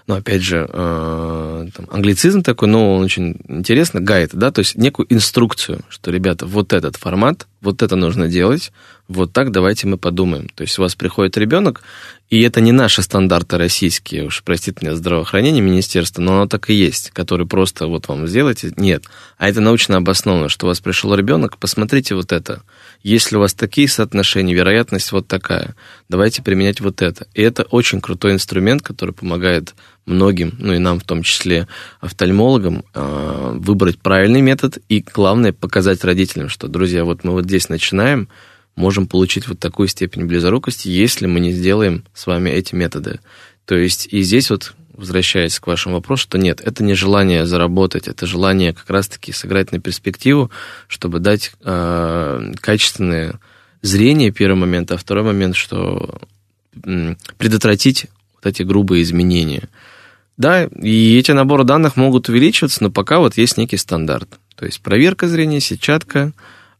ну, опять же, э, там, англицизм такой, но он очень интересно, гайд, да, то есть некую инструкцию, что, ребята, вот этот формат, вот это нужно делать, вот так давайте мы подумаем. То есть у вас приходит ребенок, и это не наши стандарты российские, уж простите меня, здравоохранение министерства, но оно так и есть, который просто вот вам сделайте. Нет. А это научно обосновано, что у вас пришел ребенок, посмотрите вот это. Если у вас такие соотношения, вероятность вот такая, давайте применять вот это. И это очень крутой инструмент, который помогает многим, ну и нам в том числе, офтальмологам, а, выбрать правильный метод и, главное, показать родителям, что, друзья, вот мы вот здесь начинаем, можем получить вот такую степень близорукости, если мы не сделаем с вами эти методы. То есть и здесь вот, возвращаясь к вашему вопросу, что нет, это не желание заработать, это желание как раз-таки сыграть на перспективу, чтобы дать э, качественное зрение, первый момент, а второй момент, что предотвратить вот эти грубые изменения. Да, и эти наборы данных могут увеличиваться, но пока вот есть некий стандарт. То есть проверка зрения, сетчатка,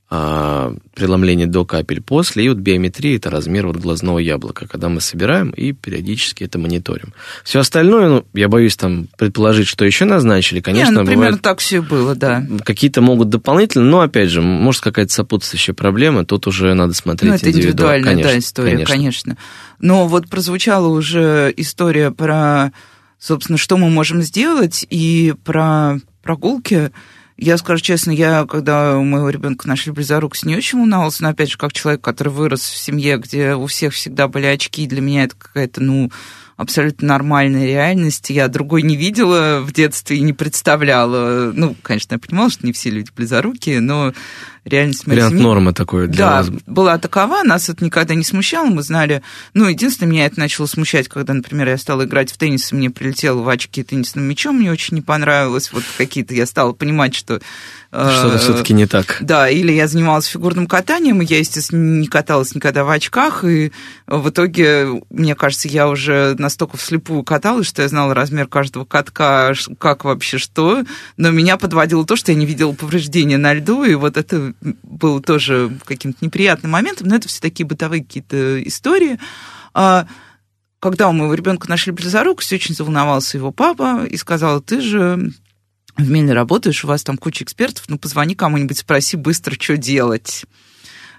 а, преломление до капель после, и вот биометрия – это размер вот глазного яблока, когда мы собираем и периодически это мониторим. Все остальное, ну, я боюсь там предположить, что еще назначили, конечно, Не, ну, примерно бывает, так все было, да. Какие-то могут дополнительно, но, опять же, может, какая-то сопутствующая проблема, тут уже надо смотреть ну, это индивидуальная, конечно, да, история, конечно. конечно. Но вот прозвучала уже история про, собственно, что мы можем сделать, и про прогулки – Я скажу честно, я, когда у моего ребенка нашли близорукость, не очень волновался, но, опять же, как человек, который вырос в семье, где у всех всегда были очки, для меня это какая-то, ну, абсолютно нормальная реальность. Я другой не видела в детстве и не представляла. Ну, конечно, я понимала, что не все люди близорукие, но реальность моей Вариант семьи... нормы такой для да, вас. была такова, нас это никогда не смущало, мы знали... Ну, единственное, меня это начало смущать, когда, например, я стала играть в теннис, и мне прилетело в очки теннисным мячом, мне очень не понравилось. Вот какие-то я стала понимать, что что-то э, все-таки не так. Да, или я занималась фигурным катанием, и я, естественно, не каталась никогда в очках, и в итоге, мне кажется, я уже настолько вслепую каталась, что я знала размер каждого катка, как вообще что, но меня подводило то, что я не видела повреждения на льду, и вот это было тоже каким-то неприятным моментом, но это все такие бытовые какие-то истории. А, когда у моего ребенка нашли близорукость, очень заволновался его папа и сказал, ты же в Мельне работаешь, у вас там куча экспертов, ну позвони кому-нибудь, спроси быстро, что делать.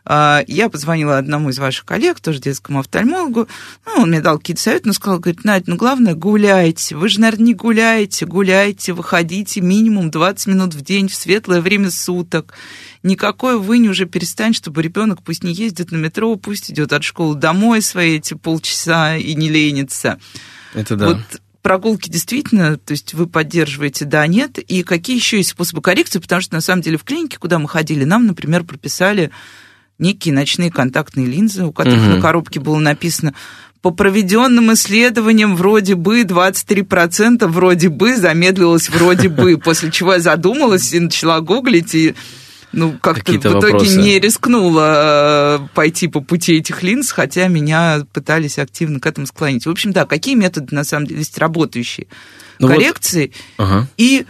А, я позвонила одному из ваших коллег, тоже детскому офтальмологу. Ну, он мне дал какие-то советы, но сказал, говорит, Надь, ну главное, гуляйте. Вы же, наверное, не гуляете, гуляйте, выходите минимум 20 минут в день в светлое время суток. Никакой вынь уже перестань, чтобы ребенок пусть не ездит на метро, пусть идет от школы домой свои эти полчаса и не ленится. Это да. Вот прогулки действительно, то есть вы поддерживаете, да, нет, и какие еще есть способы коррекции, потому что на самом деле в клинике, куда мы ходили, нам, например, прописали некие ночные контактные линзы, у которых угу. на коробке было написано по проведенным исследованиям вроде бы 23% вроде бы замедлилось вроде бы, после чего я задумалась и начала гуглить, и ну, как-то в итоге вопросы. не рискнула э, пойти по пути этих линз, хотя меня пытались активно к этому склонить. В общем, да, какие методы, на самом деле, есть работающие ну коррекции. Вот. Ага. И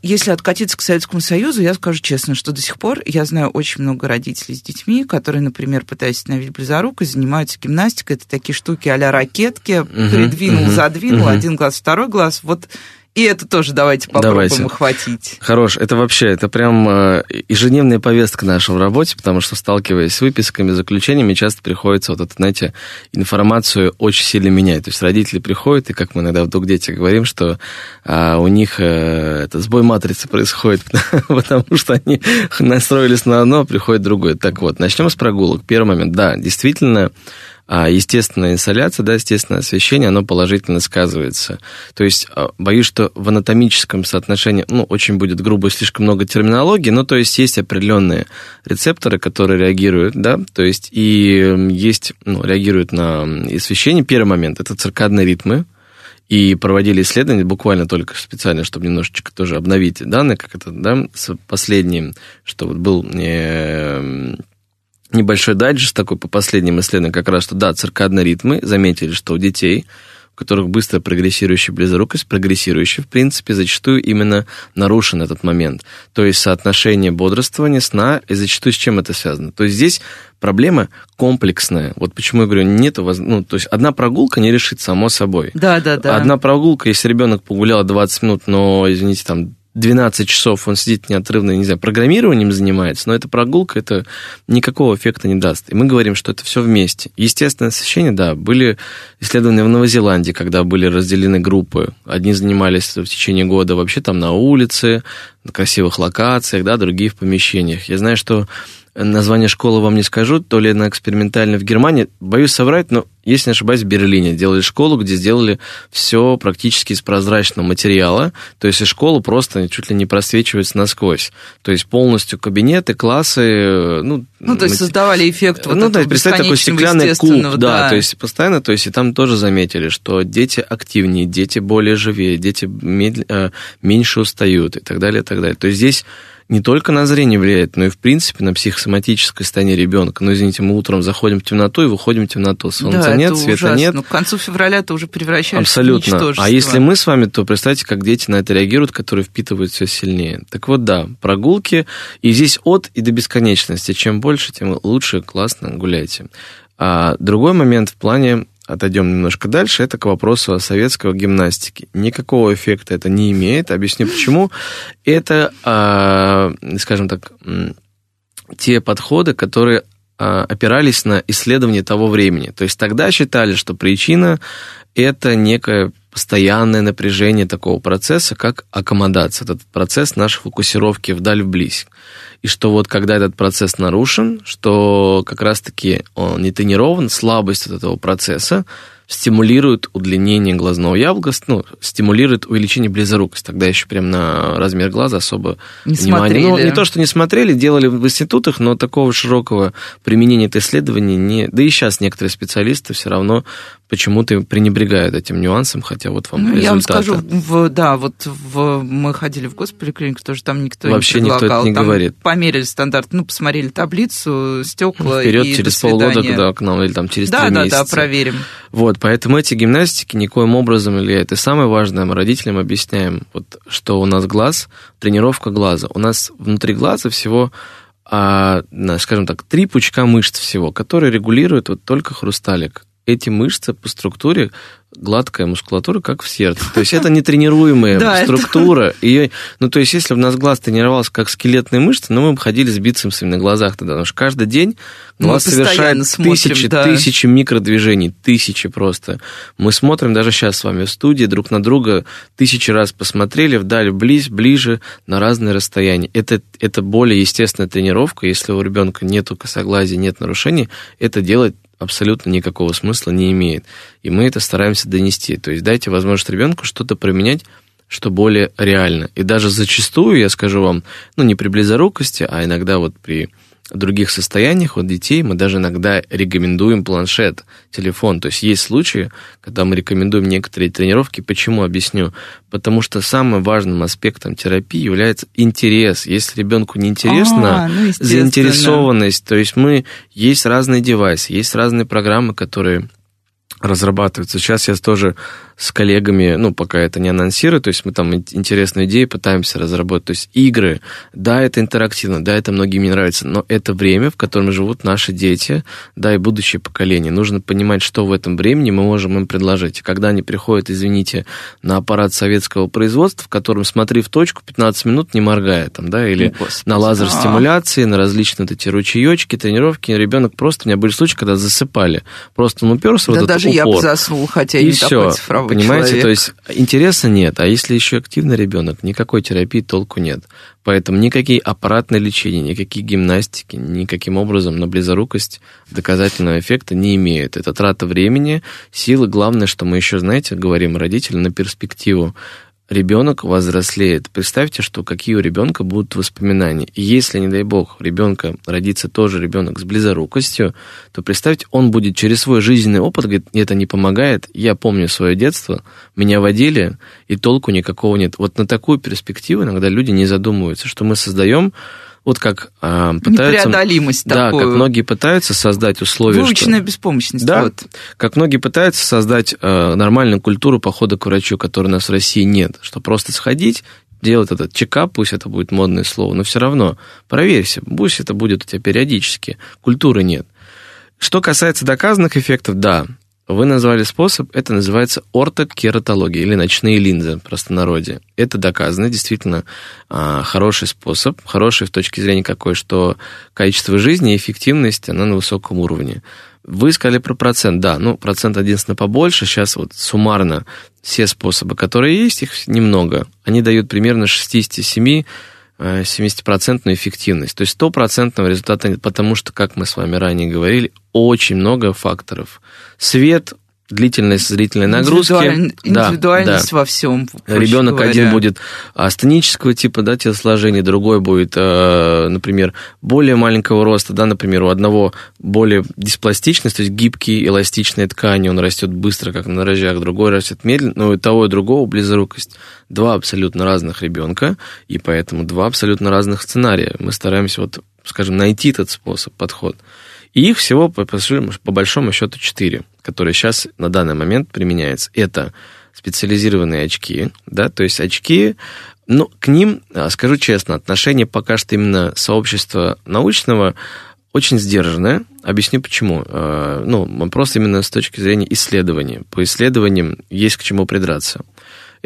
если откатиться к Советскому Союзу, я скажу честно, что до сих пор я знаю очень много родителей с детьми, которые, например, пытаясь остановить близорукость, занимаются гимнастикой. Это такие штуки а-ля ракетки, угу, придвинул, угу, задвинул, угу. один глаз, второй глаз. Вот и это тоже давайте попробуем давайте. охватить. Хорош. Это вообще, это прям э, ежедневная повестка наша в работе, потому что, сталкиваясь с выписками, заключениями, часто приходится вот эту, знаете, информацию очень сильно менять. То есть родители приходят, и как мы иногда в «Дух дети» говорим, что а, у них а, это сбой матрицы происходит, потому что они настроились на одно, а приходит другое. Так вот, начнем с прогулок. Первый момент. Да, действительно, а естественная инсоляция, да, естественное освещение, оно положительно сказывается. То есть, а, боюсь, что в анатомическом соотношении, ну, очень будет грубо, слишком много терминологии, но то есть есть определенные рецепторы, которые реагируют, да, то есть и есть, ну, реагируют на освещение. Первый момент – это циркадные ритмы, и проводили исследования буквально только специально, чтобы немножечко тоже обновить данные, как это, да, последним, что вот был э, небольшой дайджест такой по последним исследованиям, как раз, что да, циркадные ритмы заметили, что у детей, у которых быстро прогрессирующая близорукость, прогрессирующая, в принципе, зачастую именно нарушен этот момент. То есть соотношение бодрствования, сна, и зачастую с чем это связано. То есть здесь проблема комплексная. Вот почему я говорю, нет, ну, то есть одна прогулка не решит само собой. Да, да, да. Одна прогулка, если ребенок погулял 20 минут, но, извините, там 12 часов он сидит неотрывно, не знаю, программированием занимается, но эта прогулка, это никакого эффекта не даст. И мы говорим, что это все вместе. Естественное освещение, да, были исследования в Новой Зеландии, когда были разделены группы. Одни занимались в течение года вообще там на улице, на красивых локациях, да, другие в помещениях. Я знаю, что название школы вам не скажу, то ли на экспериментальной в Германии, боюсь соврать, но, если не ошибаюсь, в Берлине делали школу, где сделали все практически из прозрачного материала, то есть и школа просто чуть ли не просвечивается насквозь. То есть полностью кабинеты, классы, ну... Ну, то есть создавали эффект вот Ну, да, представьте такой стеклянный куб, да, да, то есть постоянно, то есть и там тоже заметили, что дети активнее, дети более живее, дети медл... Э, меньше устают и так далее, и так далее. То есть здесь не только на зрение влияет, но и, в принципе, на психосоматическое состояние ребенка. Ну, извините, мы утром заходим в темноту и выходим в темноту. Солнца да, нет, света ужасно. нет. Ну, к концу февраля ты уже превращаешься Абсолютно. в А если мы с вами, то представьте, как дети на это реагируют, которые впитывают все сильнее. Так вот, да, прогулки. И здесь от и до бесконечности. Чем больше, тем лучше, классно гуляйте. А другой момент в плане отойдем немножко дальше, это к вопросу о советской гимнастике. Никакого эффекта это не имеет. Объясню почему. Это, а, скажем так, те подходы, которые а, опирались на исследования того времени. То есть тогда считали, что причина это некая постоянное напряжение такого процесса, как аккомодация. Этот процесс нашей фокусировки вдаль-вблизь. И что вот когда этот процесс нарушен, что как раз-таки он не тренирован, слабость от этого процесса стимулирует удлинение глазного яблока, ну, стимулирует увеличение близорукости. Тогда еще прям на размер глаза особо Не внимания. смотрели. Ну, не то, что не смотрели, делали в институтах, но такого широкого применения это исследование не... Да и сейчас некоторые специалисты все равно почему-то пренебрегают этим нюансом, хотя вот вам Ну, результаты. я вам скажу, в, да, вот в, мы ходили в госполиклинику, тоже там никто Вообще не никто предлагал. это не Там говорит. Померили стандарт, ну, посмотрели таблицу, стекла Вперед и через полгода, когда к нам, или там через Да, три да, месяца. да, проверим. Вот, поэтому эти гимнастики никоим образом влияют. И самое важное, мы родителям объясняем, вот, что у нас глаз, тренировка глаза. У нас внутри глаза всего, а, скажем так, три пучка мышц всего, которые регулируют вот только хрусталик. Эти мышцы по структуре гладкая мускулатура, как в сердце. То есть это нетренируемая Да, это- структура. Ее, ну, то есть если бы у нас глаз тренировался как скелетные мышцы, ну, мы бы ходили с бицепсами на глазах тогда. Потому что каждый день глаз совершает смотрим, тысячи, да. тысячи микродвижений, тысячи просто. Мы смотрим даже сейчас с вами в студии друг на друга, тысячи раз посмотрели, вдаль, близ, ближе, на разные расстояния. Это, это более естественная тренировка. Если у ребенка нету косоглазия, нет нарушений, это делать абсолютно никакого смысла не имеет. И мы это стараемся донести. То есть дайте возможность ребенку что-то применять, что более реально. И даже зачастую, я скажу вам, ну не при близорукости, а иногда вот при других состояниях у детей мы даже иногда рекомендуем планшет, телефон. То есть есть случаи, когда мы рекомендуем некоторые тренировки. Почему? Объясню. Потому что самым важным аспектом терапии является интерес. Если ребенку не интересно, А, ну, заинтересованность, то есть мы есть разные девайсы, есть разные программы, которые разрабатываются. Сейчас я тоже с коллегами, ну, пока это не анонсирую, то есть мы там ин- интересные идеи пытаемся разработать. То есть игры, да, это интерактивно, да, это многим не нравится, но это время, в котором живут наши дети, да, и будущее поколение. Нужно понимать, что в этом времени мы можем им предложить. Когда они приходят, извините, на аппарат советского производства, в котором смотри в точку 15 минут, не моргая там, да, или Господи. на лазер стимуляции, на различные вот эти ручеечки, тренировки, ребенок просто, у меня были случаи, когда засыпали. Просто он уперся Да этот даже я бы заснул, хотя И не все, такой цифровой понимаете, человек. то есть интереса нет, а если еще активный ребенок, никакой терапии толку нет. Поэтому никакие аппаратные лечения, никакие гимнастики, никаким образом на близорукость доказательного эффекта не имеют. Это трата времени, силы. Главное, что мы еще, знаете, говорим родителям на перспективу. Ребенок возрослеет. Представьте, что какие у ребенка будут воспоминания. И если, не дай бог, ребенка родится тоже ребенок с близорукостью, то представьте, он будет через свой жизненный опыт, говорит, это не помогает, я помню свое детство, меня водили, и толку никакого нет. Вот на такую перспективу иногда люди не задумываются, что мы создаем, вот как а, пытаются... Непреодолимость Да, такую. как многие пытаются создать условия, что... Выученная беспомощность. Да, Вот. как многие пытаются создать э, нормальную культуру похода к врачу, которой у нас в России нет. Что просто сходить, делать этот чекап, пусть это будет модное слово, но все равно проверься, пусть это будет у тебя периодически. Культуры нет. Что касается доказанных эффектов, да, вы назвали способ, это называется ортокератология или ночные линзы в простонародье. Это доказано, действительно а, хороший способ, хороший в точке зрения какой, что качество жизни и эффективность, она на высоком уровне. Вы сказали про процент, да, ну, процент единственно побольше, сейчас вот суммарно все способы, которые есть, их немного, они дают примерно 67 э, 70% эффективность. То есть стопроцентного результата нет, потому что, как мы с вами ранее говорили, очень много факторов. Свет, длительность зрительной нагрузки. Индивидуаль- Да, Индивидуальность во всем. Ребенок говоря. один будет астенического типа да, телосложения, другой будет, э, например, более маленького роста, да, например, у одного более диспластичность, то есть гибкие эластичные ткани, он растет быстро, как на дрожжах, другой растет медленно, но и того, и другого близорукость. Два абсолютно разных ребенка, и поэтому два абсолютно разных сценария. Мы стараемся, вот, скажем, найти этот способ, подход. И их всего, по по большому счету, четыре, которые сейчас на данный момент применяются. Это специализированные очки, да, то есть очки, ну, к ним, а, скажу честно, отношение пока что именно сообщества научного очень сдержанное. Объясню почему. Э, Ну, просто именно с точки зрения исследования. По исследованиям есть к чему придраться.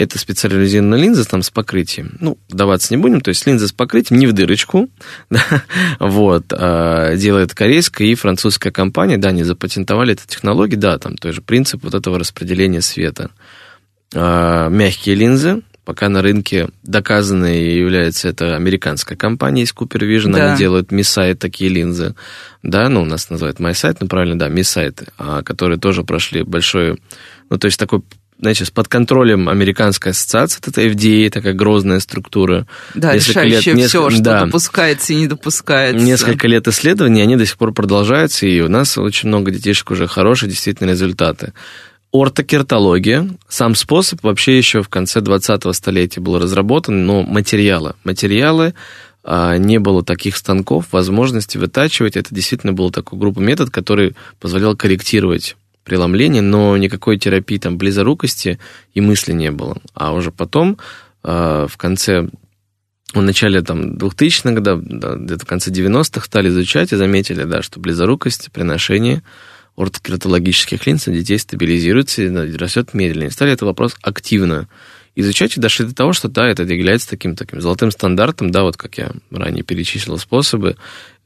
Это специализированная линза там с покрытием. Ну, вдаваться не будем. То есть линза с покрытием не в дырочку. Да, вот. а делает корейская и французская компания. Да, они запатентовали эту технологию. Да, там тоже принцип вот этого распределения света. э, мягкие линзы, пока на рынке доказанной является это американская компания из Cooper Vision, да. они делают MiSight такие линзы, да, ну, у нас называют MySight, ну, правильно, да, MiSight, а, которые тоже прошли большой, ну, то есть такой значит, под контролем Американской ассоциации, это FDA, такая грозная структура. Да, несколько решающая лет, все, что да, допускается и не допускается. Несколько лет исследований, они до сих пор продолжаются, и у нас очень много детишек уже хорошие действительно результаты. Ортокертология, сам способ вообще еще в конце 20-го столетия был разработан, но материалы. Материалы не было таких станков, возможности вытачивать. Это действительно был такой группа метод, который позволял корректировать преломление, но никакой терапии там близорукости и мысли не было. А уже потом, а, в конце в начале там, 2000-х годов, да, где-то в конце 90-х стали изучать и заметили, да, что близорукость при ношении ортокератологических линз у детей стабилизируется и растет медленнее. Стали этот вопрос активно изучать и дошли до того, что да, это является таким таким золотым стандартом, да, вот как я ранее перечислил способы.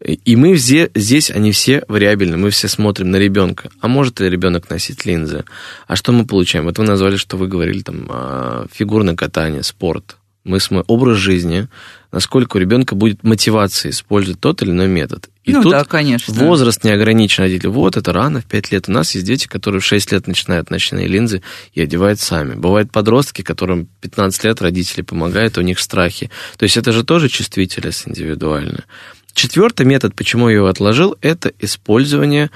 И мы все, здесь, они все вариабельны, мы все смотрим на ребенка. А может ли ребенок носить линзы? А что мы получаем? Вот вы назвали, что вы говорили там а, фигурное катание, спорт. Мы смотрим образ жизни, насколько у ребенка будет мотивация использовать тот или иной метод. И ну, тут да, конечно. возраст не ограничен. Родители, вот это рано, в 5 лет. У нас есть дети, которые в 6 лет начинают ночные линзы и одевают сами. Бывают подростки, которым 15 лет родители помогают, у них страхи. То есть это же тоже чувствительность индивидуальная. Четвертый метод, почему я его отложил, это использование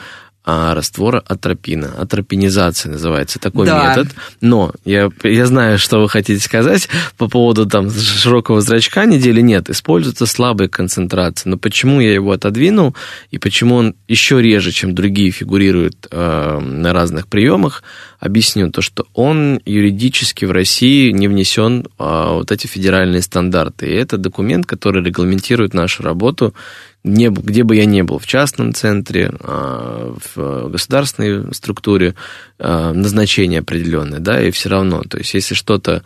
а, раствора атропина. Атропинизация называется такой да. метод. Но я, я знаю, что вы хотите сказать по поводу там широкого зрачка недели. Нет, используется слабая концентрация. Но почему я его отодвинул и почему он еще реже, чем другие, фигурирует э, на разных приемах, объясню. То, что он юридически в России не внесен э, вот эти федеральные стандарты. И это документ, который регламентирует нашу работу не, где бы я ни был, в частном центре, а, в государственной структуре, а, назначение определенное, да, и все равно, то есть если что-то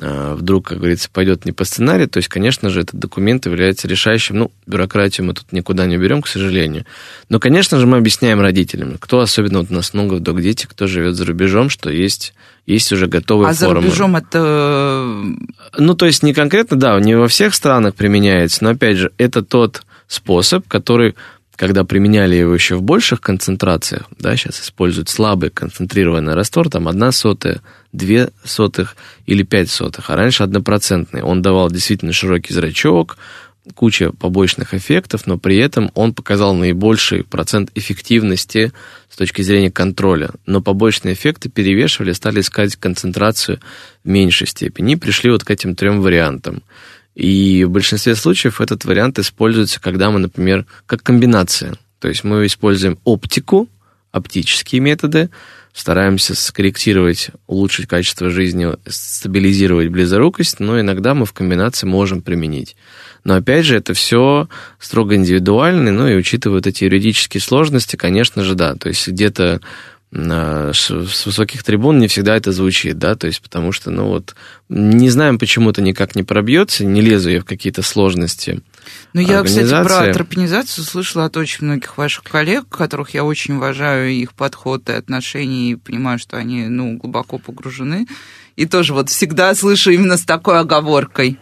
а, вдруг, как говорится, пойдет не по сценарию, то есть, конечно же, этот документ является решающим. Ну, бюрократию мы тут никуда не берем, к сожалению. Но, конечно же, мы объясняем родителям, кто особенно вот у нас много вдруг дети, кто живет за рубежом, что есть, есть уже готовые а формы. А за рубежом это... Ну, то есть, не конкретно, да, не во всех странах применяется, но, опять же, это тот способ, который, когда применяли его еще в больших концентрациях, да, сейчас используют слабый концентрированный раствор, там одна сотая, две сотых или пять сотых, а раньше однопроцентный. Он давал действительно широкий зрачок, куча побочных эффектов, но при этом он показал наибольший процент эффективности с точки зрения контроля. Но побочные эффекты перевешивали, стали искать концентрацию в меньшей степени и пришли вот к этим трем вариантам. И в большинстве случаев этот вариант используется, когда мы, например, как комбинация. То есть мы используем оптику, оптические методы, стараемся скорректировать, улучшить качество жизни, стабилизировать близорукость, но иногда мы в комбинации можем применить. Но опять же, это все строго индивидуально, ну и учитывая вот эти юридические сложности, конечно же, да. То есть где-то с высоких трибун не всегда это звучит, да, то есть потому что, ну вот, не знаем, почему это никак не пробьется, не лезу я в какие-то сложности. Ну, я, кстати, про антропонизацию слышала от очень многих ваших коллег, которых я очень уважаю, их подход и отношения, и понимаю, что они, ну, глубоко погружены. И тоже вот всегда слышу именно с такой оговоркой.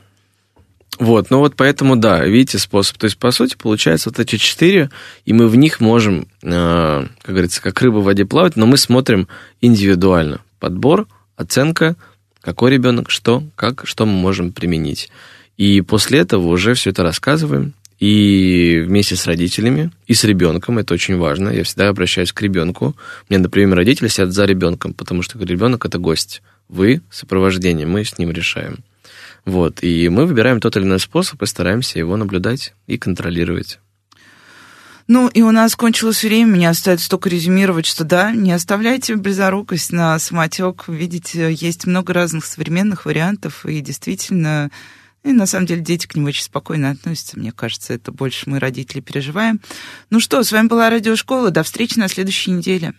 Вот, ну вот поэтому, да, видите способ. То есть, по сути, получается вот эти четыре, и мы в них можем, э, как говорится, как рыба в воде плавать, но мы смотрим индивидуально. Подбор, оценка, какой ребенок, что, как, что мы можем применить. И после этого уже все это рассказываем, и вместе с родителями, и с ребенком, это очень важно. Я всегда обращаюсь к ребенку. Мне, например, родители сидят за ребенком, потому что ребенок это гость. Вы сопровождение, мы с ним решаем. Вот, и мы выбираем тот или иной способ и стараемся его наблюдать и контролировать. Ну, и у нас кончилось время, мне остается только резюмировать, что да, не оставляйте близорукость на самотек. Видите, есть много разных современных вариантов, и действительно, и на самом деле дети к ним очень спокойно относятся. Мне кажется, это больше мы, родители, переживаем. Ну что, с вами была Радиошкола. До встречи на следующей неделе.